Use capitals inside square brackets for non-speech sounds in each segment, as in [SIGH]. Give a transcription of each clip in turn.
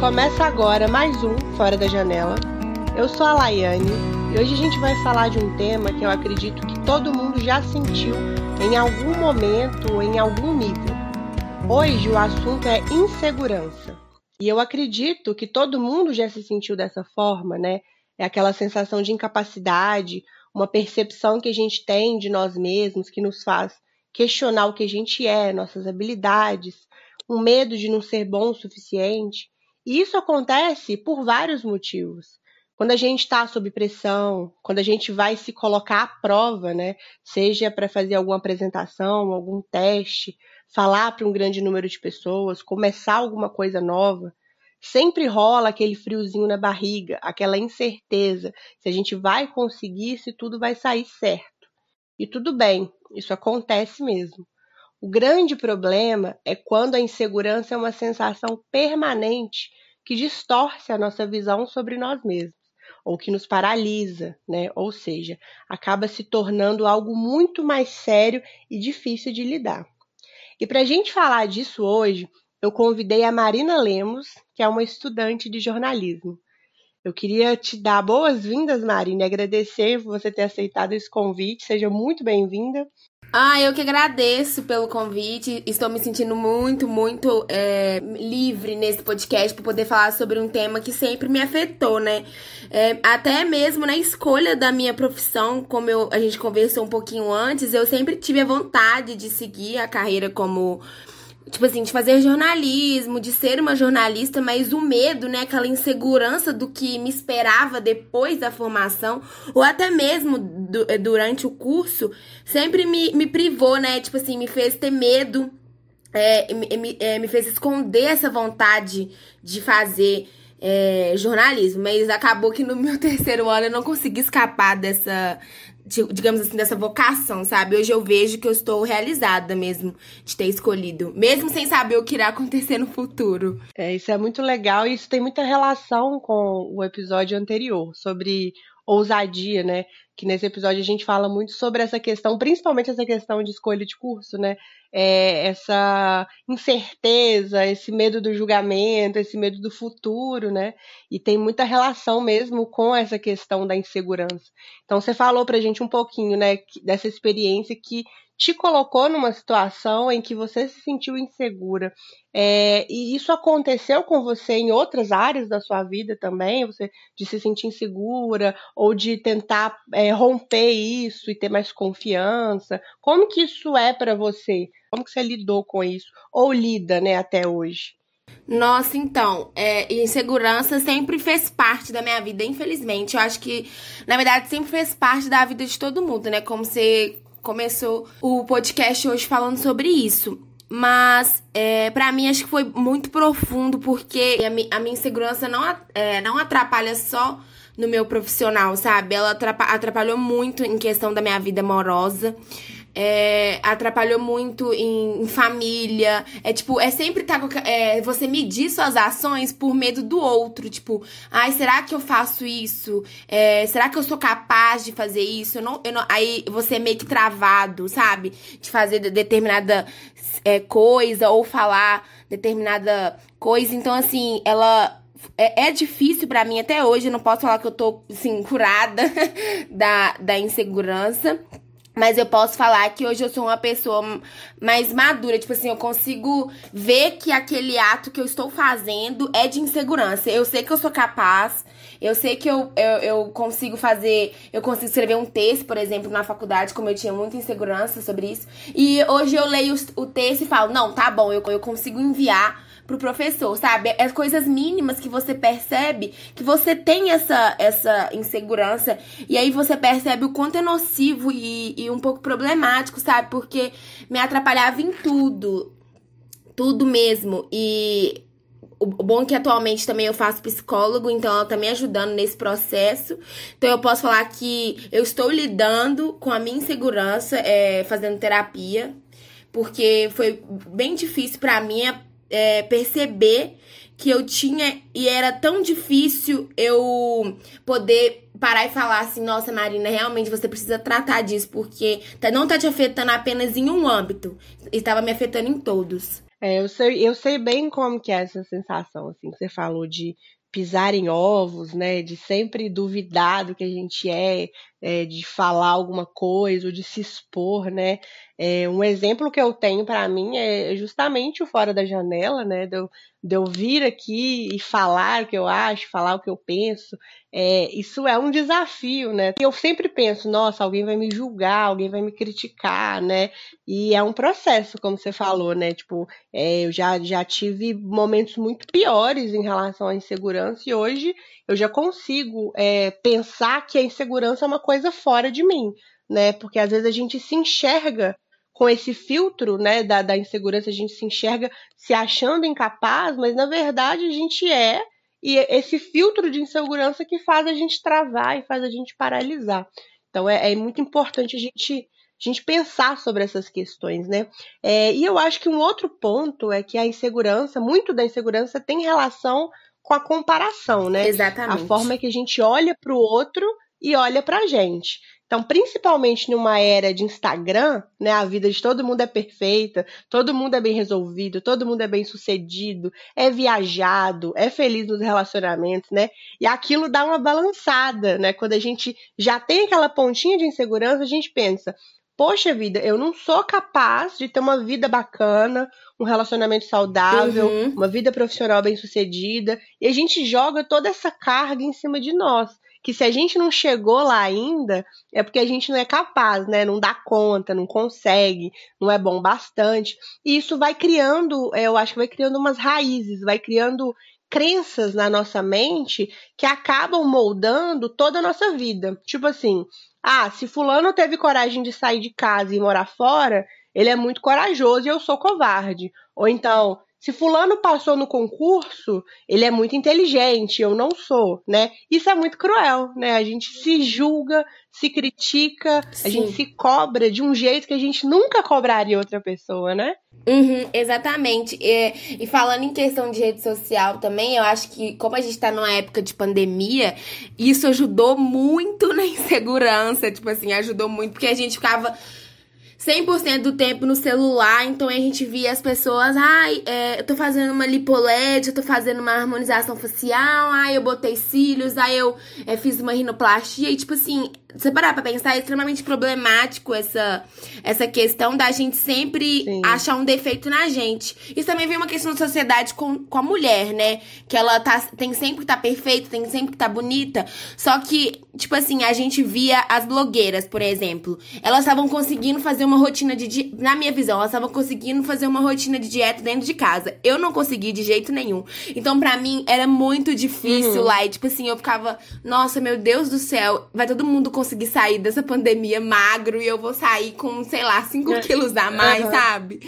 Começa agora mais um Fora da Janela. Eu sou a Laiane e hoje a gente vai falar de um tema que eu acredito que todo mundo já sentiu em algum momento ou em algum nível. Hoje o assunto é insegurança. E eu acredito que todo mundo já se sentiu dessa forma, né? É aquela sensação de incapacidade, uma percepção que a gente tem de nós mesmos que nos faz questionar o que a gente é, nossas habilidades, um medo de não ser bom o suficiente. E isso acontece por vários motivos. Quando a gente está sob pressão, quando a gente vai se colocar à prova, né? Seja para fazer alguma apresentação, algum teste, falar para um grande número de pessoas, começar alguma coisa nova, sempre rola aquele friozinho na barriga, aquela incerteza se a gente vai conseguir, se tudo vai sair certo. E tudo bem, isso acontece mesmo. O grande problema é quando a insegurança é uma sensação permanente que distorce a nossa visão sobre nós mesmos, ou que nos paralisa, né? Ou seja, acaba se tornando algo muito mais sério e difícil de lidar. E para a gente falar disso hoje, eu convidei a Marina Lemos, que é uma estudante de jornalismo. Eu queria te dar boas-vindas, Marina, e agradecer por você ter aceitado esse convite. Seja muito bem-vinda. Ah, eu que agradeço pelo convite. Estou me sentindo muito, muito é, livre nesse podcast para poder falar sobre um tema que sempre me afetou, né? É, até mesmo na escolha da minha profissão, como eu, a gente conversou um pouquinho antes, eu sempre tive a vontade de seguir a carreira como tipo assim, de fazer jornalismo, de ser uma jornalista, mas o medo, né, aquela insegurança do que me esperava depois da formação, ou até mesmo do, eh, durante o curso, sempre me, me privou, né, tipo assim, me fez ter medo, é, me, é, me fez esconder essa vontade de fazer é, jornalismo, mas acabou que no meu [LAUGHS] terceiro ano eu não consegui escapar dessa, digamos assim, dessa vocação, sabe? Hoje eu vejo que eu estou realizada mesmo de ter escolhido, mesmo sem saber o que irá acontecer no futuro. É, isso é muito legal e isso tem muita relação com o episódio anterior sobre ousadia, né? Que nesse episódio a gente fala muito sobre essa questão, principalmente essa questão de escolha de curso, né? É, essa incerteza, esse medo do julgamento, esse medo do futuro, né? E tem muita relação mesmo com essa questão da insegurança. Então você falou pra gente um pouquinho, né, dessa experiência que te colocou numa situação em que você se sentiu insegura. É, e isso aconteceu com você em outras áreas da sua vida também? Você de se sentir insegura ou de tentar é, romper isso e ter mais confiança? Como que isso é para você? Como que você lidou com isso? Ou lida, né, até hoje? Nossa, então, é, insegurança sempre fez parte da minha vida, infelizmente. Eu acho que, na verdade, sempre fez parte da vida de todo mundo, né? Como você começou o podcast hoje falando sobre isso. Mas, é, para mim, acho que foi muito profundo, porque a, mi, a minha insegurança não, é, não atrapalha só no meu profissional, sabe? Ela atrapalhou muito em questão da minha vida amorosa é, atrapalhou muito em, em, família. É tipo, é sempre tá, é, você medir suas ações por medo do outro. Tipo, ai, será que eu faço isso? É, será que eu sou capaz de fazer isso? Eu não, eu não, aí você é meio que travado, sabe? De fazer determinada é, coisa ou falar determinada coisa. Então, assim, ela é, é, difícil para mim até hoje. Não posso falar que eu tô, assim, curada [LAUGHS] da, da insegurança. Mas eu posso falar que hoje eu sou uma pessoa mais madura. Tipo assim, eu consigo ver que aquele ato que eu estou fazendo é de insegurança. Eu sei que eu sou capaz. Eu sei que eu, eu, eu consigo fazer. Eu consigo escrever um texto, por exemplo, na faculdade, como eu tinha muita insegurança sobre isso. E hoje eu leio o texto e falo: não, tá bom, eu, eu consigo enviar pro professor, sabe? É coisas mínimas que você percebe que você tem essa, essa insegurança e aí você percebe o quanto é nocivo e, e um pouco problemático, sabe? Porque me atrapalhava em tudo. Tudo mesmo. E o bom é que atualmente também eu faço psicólogo, então ela tá me ajudando nesse processo. Então eu posso falar que eu estou lidando com a minha insegurança, é, fazendo terapia, porque foi bem difícil para mim é, perceber que eu tinha e era tão difícil eu poder parar e falar assim, nossa Marina, realmente você precisa tratar disso, porque tá, não tá te afetando apenas em um âmbito, estava me afetando em todos. É, eu sei, eu sei bem como que é essa sensação, assim, que você falou de pisar em ovos, né? De sempre duvidar do que a gente é, é de falar alguma coisa, ou de se expor, né? É, um exemplo que eu tenho para mim é justamente o Fora da Janela, né? De eu, de eu vir aqui e falar o que eu acho, falar o que eu penso. É, isso é um desafio, né? Eu sempre penso, nossa, alguém vai me julgar, alguém vai me criticar, né? E é um processo, como você falou, né? Tipo, é, eu já, já tive momentos muito piores em relação à insegurança e hoje eu já consigo é, pensar que a insegurança é uma coisa fora de mim, né? Porque às vezes a gente se enxerga com esse filtro né, da, da insegurança, a gente se enxerga se achando incapaz, mas na verdade a gente é, e esse filtro de insegurança que faz a gente travar e faz a gente paralisar. Então é, é muito importante a gente, a gente pensar sobre essas questões, né? É, e eu acho que um outro ponto é que a insegurança, muito da insegurança tem relação com a comparação, né? Exatamente. A forma que a gente olha para o outro e olha para a gente. Então, principalmente numa era de Instagram, né, a vida de todo mundo é perfeita, todo mundo é bem resolvido, todo mundo é bem sucedido, é viajado, é feliz nos relacionamentos, né? E aquilo dá uma balançada, né? Quando a gente já tem aquela pontinha de insegurança, a gente pensa: poxa vida, eu não sou capaz de ter uma vida bacana, um relacionamento saudável, uhum. uma vida profissional bem sucedida, e a gente joga toda essa carga em cima de nós que se a gente não chegou lá ainda, é porque a gente não é capaz, né? Não dá conta, não consegue, não é bom bastante. E isso vai criando, é, eu acho que vai criando umas raízes, vai criando crenças na nossa mente que acabam moldando toda a nossa vida. Tipo assim, ah, se fulano teve coragem de sair de casa e morar fora, ele é muito corajoso e eu sou covarde. Ou então, se fulano passou no concurso, ele é muito inteligente, eu não sou, né? Isso é muito cruel, né? A gente se julga, se critica, Sim. a gente se cobra de um jeito que a gente nunca cobraria outra pessoa, né? Uhum, exatamente. E, e, falando em questão de rede social também, eu acho que, como a gente tá numa época de pandemia, isso ajudou muito [LAUGHS] na insegurança. Tipo assim, ajudou muito, porque a gente ficava 100% do tempo no celular, então a gente via as pessoas, ai, é, eu tô fazendo uma lipoled, eu tô fazendo uma harmonização facial, ai, eu botei cílios, aí eu é, fiz uma rinoplastia, e tipo assim, você parar pra pensar, é extremamente problemático essa, essa questão da gente sempre Sim. achar um defeito na gente. Isso também vem uma questão da sociedade com, com a mulher, né? Que ela tá, tem sempre que tá perfeita, tem sempre que tá bonita. Só que, tipo assim, a gente via as blogueiras, por exemplo. Elas estavam conseguindo fazer uma rotina de. Na minha visão, elas estavam conseguindo fazer uma rotina de dieta dentro de casa. Eu não consegui de jeito nenhum. Então, pra mim, era muito difícil uhum. lá. E, tipo assim, eu ficava, nossa, meu Deus do céu, vai todo mundo conseguir sair dessa pandemia magro e eu vou sair com, sei lá, 5 é. quilos a mais, uhum. sabe?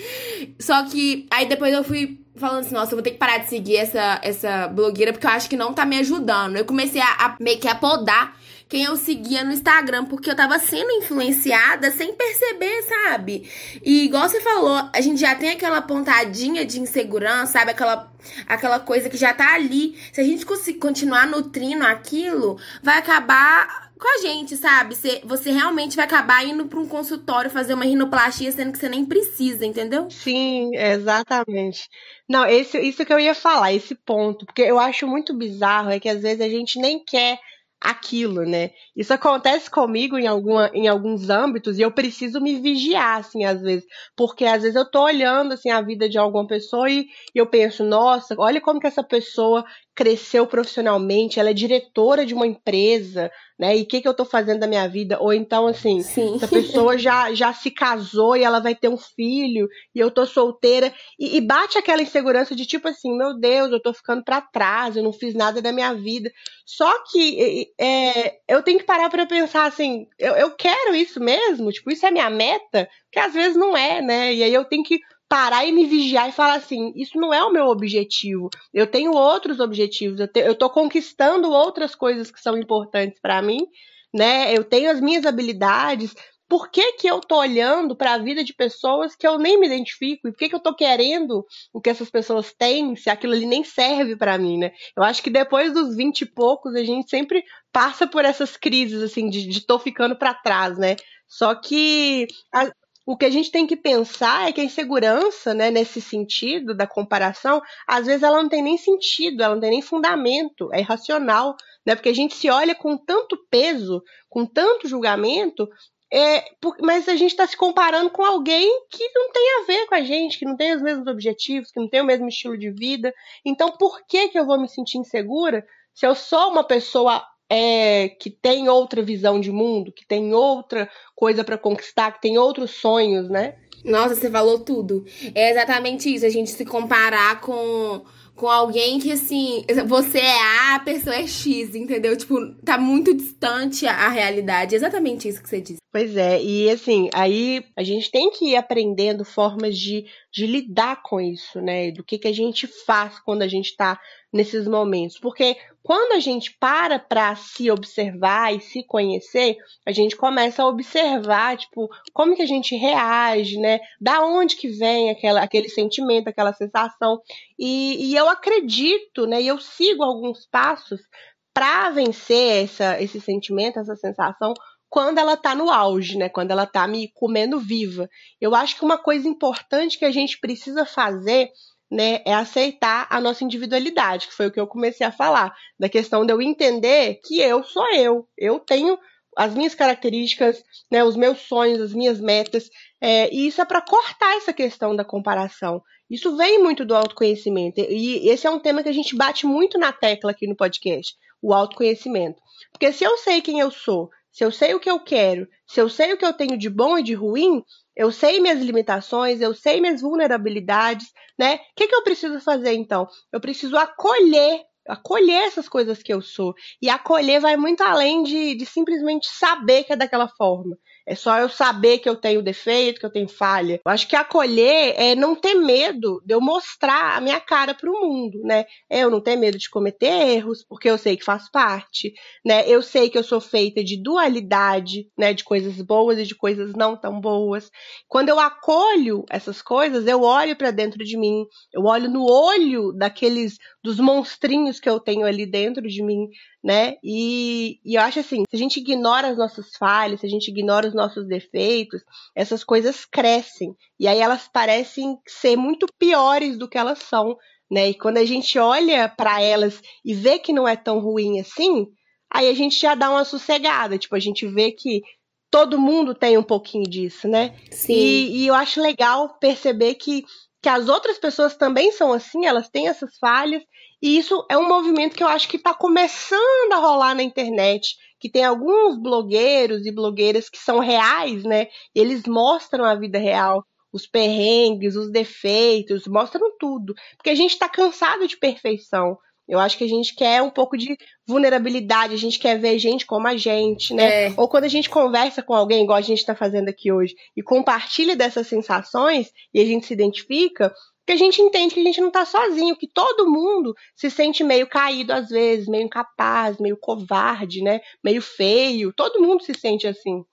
Só que aí depois eu fui falando assim, nossa, eu vou ter que parar de seguir essa, essa blogueira porque eu acho que não tá me ajudando. Eu comecei a, a meio que a podar quem eu seguia no Instagram, porque eu tava sendo influenciada sem perceber, sabe? E igual você falou, a gente já tem aquela pontadinha de insegurança, sabe? Aquela, aquela coisa que já tá ali. Se a gente continuar nutrindo aquilo, vai acabar com a gente, sabe? Você, você realmente vai acabar indo para um consultório fazer uma rinoplastia sendo que você nem precisa, entendeu? Sim, exatamente. Não, esse, isso que eu ia falar, esse ponto, porque eu acho muito bizarro é que às vezes a gente nem quer aquilo, né? Isso acontece comigo em, alguma, em alguns âmbitos e eu preciso me vigiar, assim, às vezes. Porque às vezes eu tô olhando, assim, a vida de alguma pessoa e, e eu penso, nossa, olha como que essa pessoa cresceu profissionalmente, ela é diretora de uma empresa, né? E o que, que eu tô fazendo da minha vida? Ou então, assim, Sim. essa pessoa já, já se casou e ela vai ter um filho e eu tô solteira. E, e bate aquela insegurança de tipo assim, meu Deus, eu tô ficando para trás, eu não fiz nada da minha vida. Só que é, eu tenho que parar para pensar assim, eu, eu quero isso mesmo? Tipo, isso é minha meta? Que às vezes não é, né? E aí eu tenho que parar e me vigiar e falar assim: isso não é o meu objetivo. Eu tenho outros objetivos, eu, te, eu tô conquistando outras coisas que são importantes para mim, né? Eu tenho as minhas habilidades. Por que, que eu tô olhando para a vida de pessoas que eu nem me identifico? E por que, que eu tô querendo o que essas pessoas têm se aquilo ali nem serve para mim, né? Eu acho que depois dos 20 e poucos a gente sempre passa por essas crises, assim, de, de tô ficando para trás, né? Só que a, o que a gente tem que pensar é que a insegurança, né, nesse sentido da comparação, às vezes ela não tem nem sentido, ela não tem nem fundamento, é irracional, né? Porque a gente se olha com tanto peso, com tanto julgamento, é, mas a gente está se comparando com alguém que não tem a ver com a gente, que não tem os mesmos objetivos, que não tem o mesmo estilo de vida. Então, por que, que eu vou me sentir insegura se eu sou uma pessoa é, que tem outra visão de mundo, que tem outra coisa para conquistar, que tem outros sonhos, né? Nossa, você falou tudo. É exatamente isso, a gente se comparar com com alguém que, assim, você é A, a pessoa é X, entendeu? Tipo, tá muito distante a realidade. É exatamente isso que você disse. Pois é, e assim, aí a gente tem que ir aprendendo formas de, de lidar com isso, né? Do que, que a gente faz quando a gente tá nesses momentos. Porque quando a gente para para se observar e se conhecer, a gente começa a observar, tipo, como que a gente reage, né? Da onde que vem aquela, aquele sentimento, aquela sensação. E, e eu acredito, né? E eu sigo alguns passos para vencer essa, esse sentimento, essa sensação, quando ela tá no auge, né? Quando ela tá me comendo viva. Eu acho que uma coisa importante que a gente precisa fazer, né, é aceitar a nossa individualidade, que foi o que eu comecei a falar, da questão de eu entender que eu sou eu. Eu tenho as minhas características, né, os meus sonhos, as minhas metas, é, e isso é para cortar essa questão da comparação. Isso vem muito do autoconhecimento, e esse é um tema que a gente bate muito na tecla aqui no podcast, o autoconhecimento. Porque se eu sei quem eu sou, se eu sei o que eu quero, se eu sei o que eu tenho de bom e de ruim, eu sei minhas limitações, eu sei minhas vulnerabilidades, né? O que, que eu preciso fazer então? Eu preciso acolher acolher essas coisas que eu sou. E acolher vai muito além de, de simplesmente saber que é daquela forma. É só eu saber que eu tenho defeito, que eu tenho falha. Eu acho que acolher é não ter medo de eu mostrar a minha cara para o mundo, né? É eu não ter medo de cometer erros, porque eu sei que faz parte, né? Eu sei que eu sou feita de dualidade, né? De coisas boas e de coisas não tão boas. Quando eu acolho essas coisas, eu olho para dentro de mim, eu olho no olho daqueles dos monstrinhos que eu tenho ali dentro de mim, né? E, e, eu acho assim, se a gente ignora as nossas falhas, se a gente ignora os nossos defeitos, essas coisas crescem. E aí elas parecem ser muito piores do que elas são, né? E quando a gente olha para elas e vê que não é tão ruim assim, aí a gente já dá uma sossegada. Tipo, a gente vê que todo mundo tem um pouquinho disso, né? Sim. E, e eu acho legal perceber que que as outras pessoas também são assim, elas têm essas falhas, e isso é um movimento que eu acho que está começando a rolar na internet, que tem alguns blogueiros e blogueiras que são reais, né? Eles mostram a vida real, os perrengues, os defeitos, mostram tudo, porque a gente está cansado de perfeição. Eu acho que a gente quer um pouco de vulnerabilidade, a gente quer ver gente como a gente, né? É. Ou quando a gente conversa com alguém, igual a gente está fazendo aqui hoje, e compartilha dessas sensações, e a gente se identifica, que a gente entende que a gente não está sozinho, que todo mundo se sente meio caído às vezes, meio incapaz, meio covarde, né? Meio feio. Todo mundo se sente assim.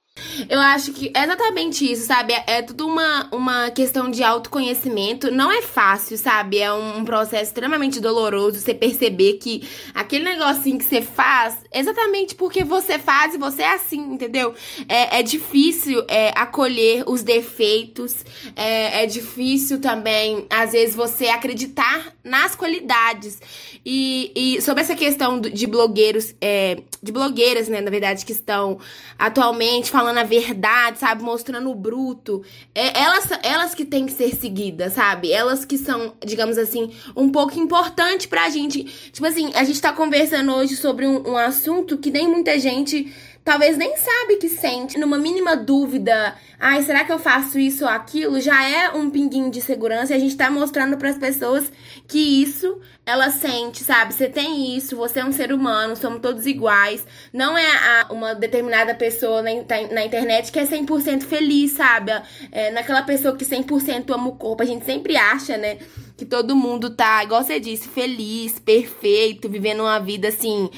Eu acho que é exatamente isso, sabe? É, é tudo uma, uma questão de autoconhecimento. Não é fácil, sabe? É um, um processo extremamente doloroso você perceber que aquele negocinho que você faz, exatamente porque você faz e você é assim, entendeu? É, é difícil é, acolher os defeitos. É, é difícil também, às vezes, você acreditar nas qualidades. E, e sobre essa questão de blogueiros, é, de blogueiras, né, na verdade, que estão atualmente falando a verdade, sabe, mostrando o bruto, é, elas, elas que têm que ser seguidas, sabe? Elas que são, digamos assim, um pouco importante pra gente. Tipo assim, a gente tá conversando hoje sobre um, um assunto que nem muita gente talvez nem sabe que sente, numa mínima dúvida, ai, será que eu faço isso ou aquilo? Já é um pinguinho de segurança e a gente tá mostrando para as pessoas que isso ela sente, sabe? Você tem isso, você é um ser humano, somos todos iguais. Não é a, uma determinada pessoa na, na internet que é 100% feliz, sabe? É, naquela pessoa que 100% ama o corpo. A gente sempre acha, né? Que todo mundo tá, igual você disse, feliz, perfeito, vivendo uma vida assim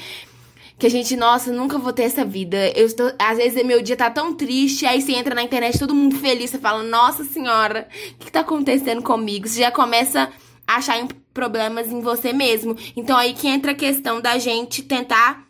que a gente, nossa, nunca vou ter essa vida. Eu estou, às vezes meu dia tá tão triste, aí você entra na internet, todo mundo feliz, você fala, nossa senhora, o que tá acontecendo comigo? Você já começa a achar problemas em você mesmo. Então aí que entra a questão da gente tentar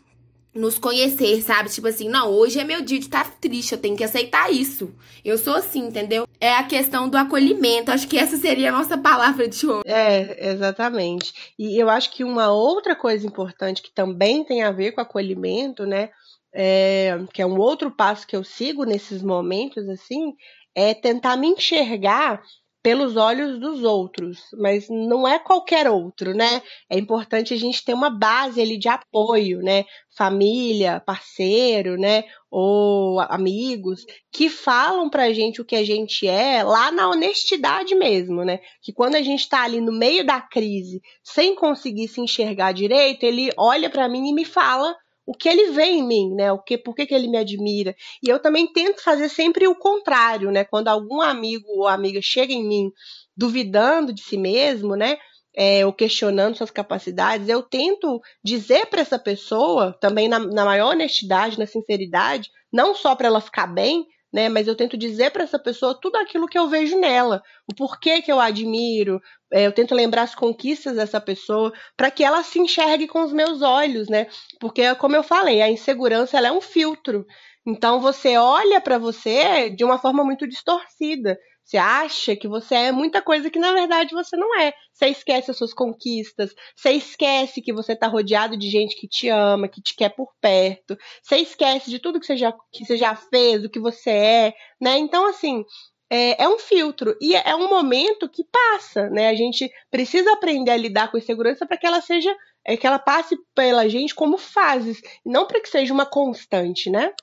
nos conhecer, sabe? Tipo assim, não, hoje é meu dia de estar tá triste, eu tenho que aceitar isso. Eu sou assim, entendeu? é a questão do acolhimento. Acho que essa seria a nossa palavra de hoje. É, exatamente. E eu acho que uma outra coisa importante que também tem a ver com acolhimento, né? É, que é um outro passo que eu sigo nesses momentos, assim, é tentar me enxergar pelos olhos dos outros, mas não é qualquer outro, né? É importante a gente ter uma base ali de apoio, né? Família, parceiro, né? Ou amigos que falam pra gente o que a gente é lá na honestidade mesmo, né? Que quando a gente tá ali no meio da crise, sem conseguir se enxergar direito, ele olha para mim e me fala o que ele vê em mim, né? O que, por que, que ele me admira. E eu também tento fazer sempre o contrário, né? Quando algum amigo ou amiga chega em mim duvidando de si mesmo, né? É, ou questionando suas capacidades, eu tento dizer para essa pessoa, também na, na maior honestidade, na sinceridade, não só para ela ficar bem, né? Mas eu tento dizer para essa pessoa tudo aquilo que eu vejo nela, o porquê que eu admiro, é, eu tento lembrar as conquistas dessa pessoa para que ela se enxergue com os meus olhos, né? Porque, como eu falei, a insegurança ela é um filtro. Então você olha para você de uma forma muito distorcida. Você acha que você é muita coisa que na verdade você não é. Você esquece as suas conquistas, você esquece que você está rodeado de gente que te ama, que te quer por perto. Você esquece de tudo que você já, que você já fez, o que você é, né? Então, assim, é, é, um filtro e é um momento que passa, né? A gente precisa aprender a lidar com a insegurança para que ela seja, é, que ela passe pela gente como fases, não para que seja uma constante, né?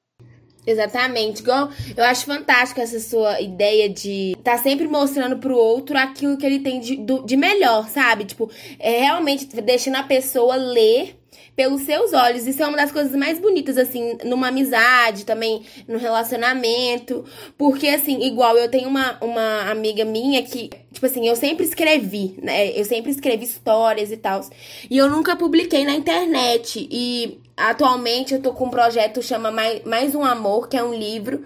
Exatamente. Igual, eu acho fantástico essa sua ideia de tá sempre mostrando pro outro aquilo que ele tem de, de melhor, sabe? Tipo, é realmente deixando a pessoa ler pelos seus olhos. Isso é uma das coisas mais bonitas, assim, numa amizade, também no relacionamento. Porque, assim, igual eu tenho uma, uma amiga minha que, tipo assim, eu sempre escrevi, né? Eu sempre escrevi histórias e tal. E eu nunca publiquei na internet. E atualmente eu tô com um projeto chama Mais, Mais um Amor, que é um livro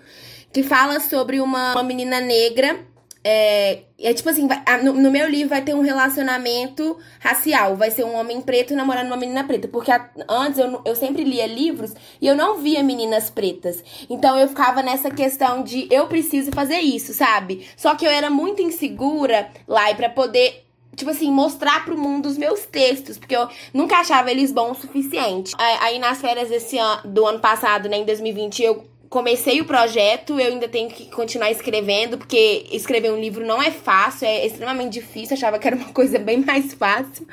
que fala sobre uma, uma menina negra é, é tipo assim, vai, no, no, meu livro vai ter um relacionamento racial. Vai ser um homem preto namorando uma menina preta. Porque a, antes eu, eu sempre lia livros e eu não via meninas pretas. Então eu ficava nessa questão de eu preciso fazer isso, sabe? Só que eu era muito insegura lá e pra poder tipo assim, mostrar pro mundo os meus textos, porque eu nunca achava eles bons o suficiente. Aí nas férias desse ano, do ano passado, né, em 2020, eu comecei o projeto, eu ainda tenho que continuar escrevendo, porque escrever um livro não é fácil, é extremamente difícil, achava que era uma coisa bem mais fácil.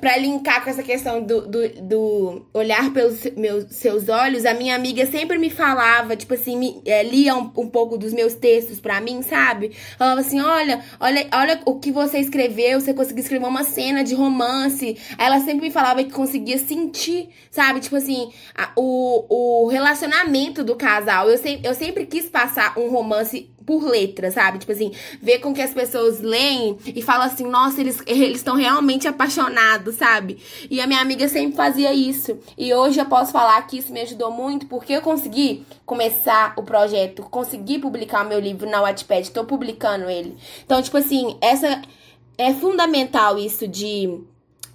para linkar com essa questão do, do, do, olhar pelos meus, seus olhos, a minha amiga sempre me falava, tipo assim, me, é, lia um, um, pouco dos meus textos para mim, sabe? Falava assim: olha, olha, olha o que você escreveu, você conseguiu escrever uma cena de romance. Aí ela sempre me falava que conseguia sentir, sabe? Tipo assim, a, o, o relacionamento do casal Eu, se, eu sempre quis passar um romance por letra, sabe? Tipo assim, ver com que as pessoas leem e falam assim, nossa, eles estão realmente apaixonados, sabe? E a minha amiga sempre fazia isso. E hoje eu posso falar que isso me ajudou muito porque eu consegui começar o projeto, consegui publicar o meu livro na Wattpad, tô publicando ele. Então, tipo assim, essa é fundamental isso de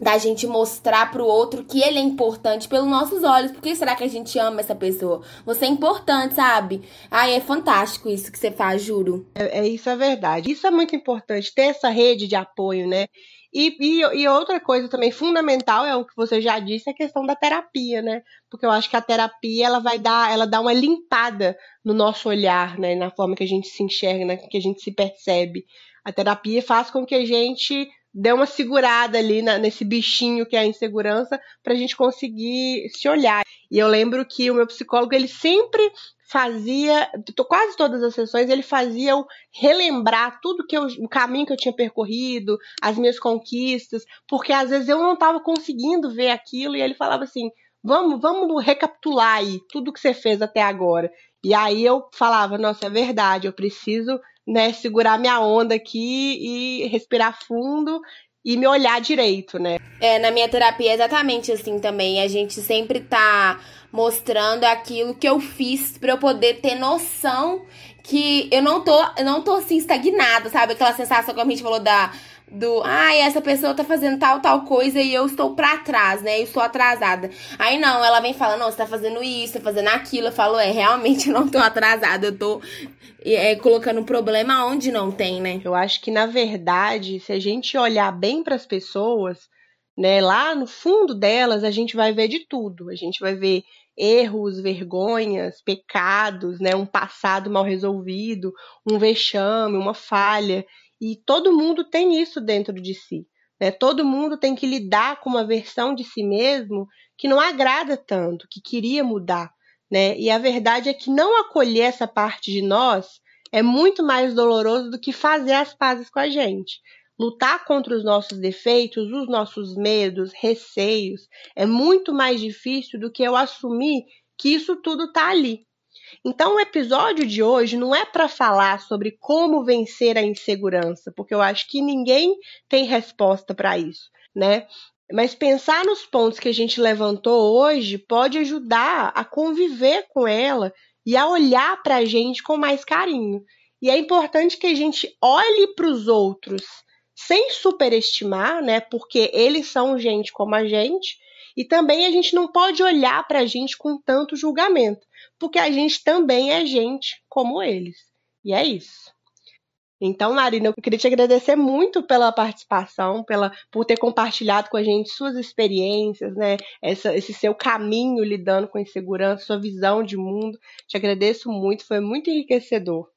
da gente mostrar pro outro que ele é importante pelos nossos olhos. Por que será que a gente ama essa pessoa? Você é importante, sabe? Ai, é fantástico isso que você faz, juro. É, é isso é verdade. Isso é muito importante, ter essa rede de apoio, né? E, e, e, outra coisa também fundamental é o que você já disse, a questão da terapia, né? Porque eu acho que a terapia ela vai dar, ela dá uma limpada no nosso olhar, né? Na forma que a gente se enxerga, né? que a gente se percebe. A terapia faz com que a gente dê uma segurada ali na, nesse bichinho que é a insegurança para a gente conseguir se olhar. E eu lembro que o meu psicólogo ele sempre fazia, quase todas as sessões, ele fazia eu relembrar tudo que eu, o caminho que eu tinha percorrido, as minhas conquistas, porque às vezes eu não estava conseguindo ver aquilo e ele falava assim: "Vamos, vamos recapitular aí tudo que você fez até agora". E aí eu falava: "Nossa, é verdade, eu preciso né, segurar minha onda aqui e respirar fundo e me olhar direito, né? É, na minha terapia é exatamente assim também. A gente sempre tá mostrando aquilo que eu fiz para eu poder ter noção que eu não tô, eu não tô assim estagnada, sabe? Aquela sensação que a gente falou da do, ai, ah, essa pessoa tá fazendo tal, tal coisa e eu estou pra trás, né? Eu estou atrasada. Aí não, ela vem falando, não, você tá fazendo isso, tá fazendo aquilo. Eu falo, é, realmente não tô atrasada, eu tô é, colocando um problema onde não tem, né? Eu acho que, na verdade, se a gente olhar bem para as pessoas, né, lá no fundo delas, a gente vai ver de tudo. A gente vai ver erros, vergonhas, pecados, né, um passado mal resolvido, um vexame, uma falha. E todo mundo tem isso dentro de si. Né? Todo mundo tem que lidar com uma versão de si mesmo que não agrada tanto, que queria mudar. Né? E a verdade é que não acolher essa parte de nós é muito mais doloroso do que fazer as pazes com a gente. Lutar contra os nossos defeitos, os nossos medos, receios, é muito mais difícil do que eu assumir que isso tudo está ali. Então, o episódio de hoje não é para falar sobre como vencer a insegurança, porque eu acho que ninguém tem resposta para isso, né? Mas pensar nos pontos que a gente levantou hoje pode ajudar a conviver com ela e a olhar para a gente com mais carinho. E é importante que a gente olhe para os outros sem superestimar, né? Porque eles são gente como a gente. E também a gente não pode olhar para a gente com tanto julgamento, porque a gente também é gente como eles. E é isso. Então, Marina, eu queria te agradecer muito pela participação, pela, por ter compartilhado com a gente suas experiências, né? Essa, esse seu caminho lidando com a insegurança, sua visão de mundo. Te agradeço muito, foi muito enriquecedor.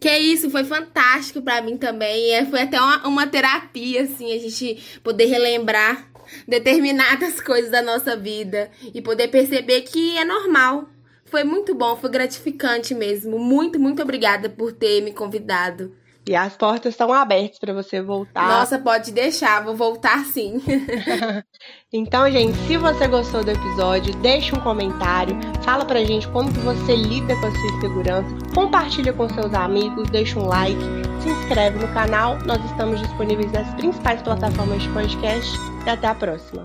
Que isso, foi fantástico para mim também. É, foi até uma, uma terapia, assim, a gente poder relembrar determinadas [LAUGHS] coisas da nossa vida e poder perceber que é normal. Foi muito bom, foi gratificante mesmo. Muito, muito obrigada por ter me convidado. E as portas estão abertas para você voltar. Nossa, pode deixar, vou voltar sim. [LAUGHS] [LAUGHS] então, gente, se você gostou do episódio, deixa um comentário, fala pra gente como que você lida com a sua insegurança, compartilha com seus amigos, deixa um like, se inscreve no canal. Nós estamos disponíveis nas principais plataformas de podcast e até a próxima.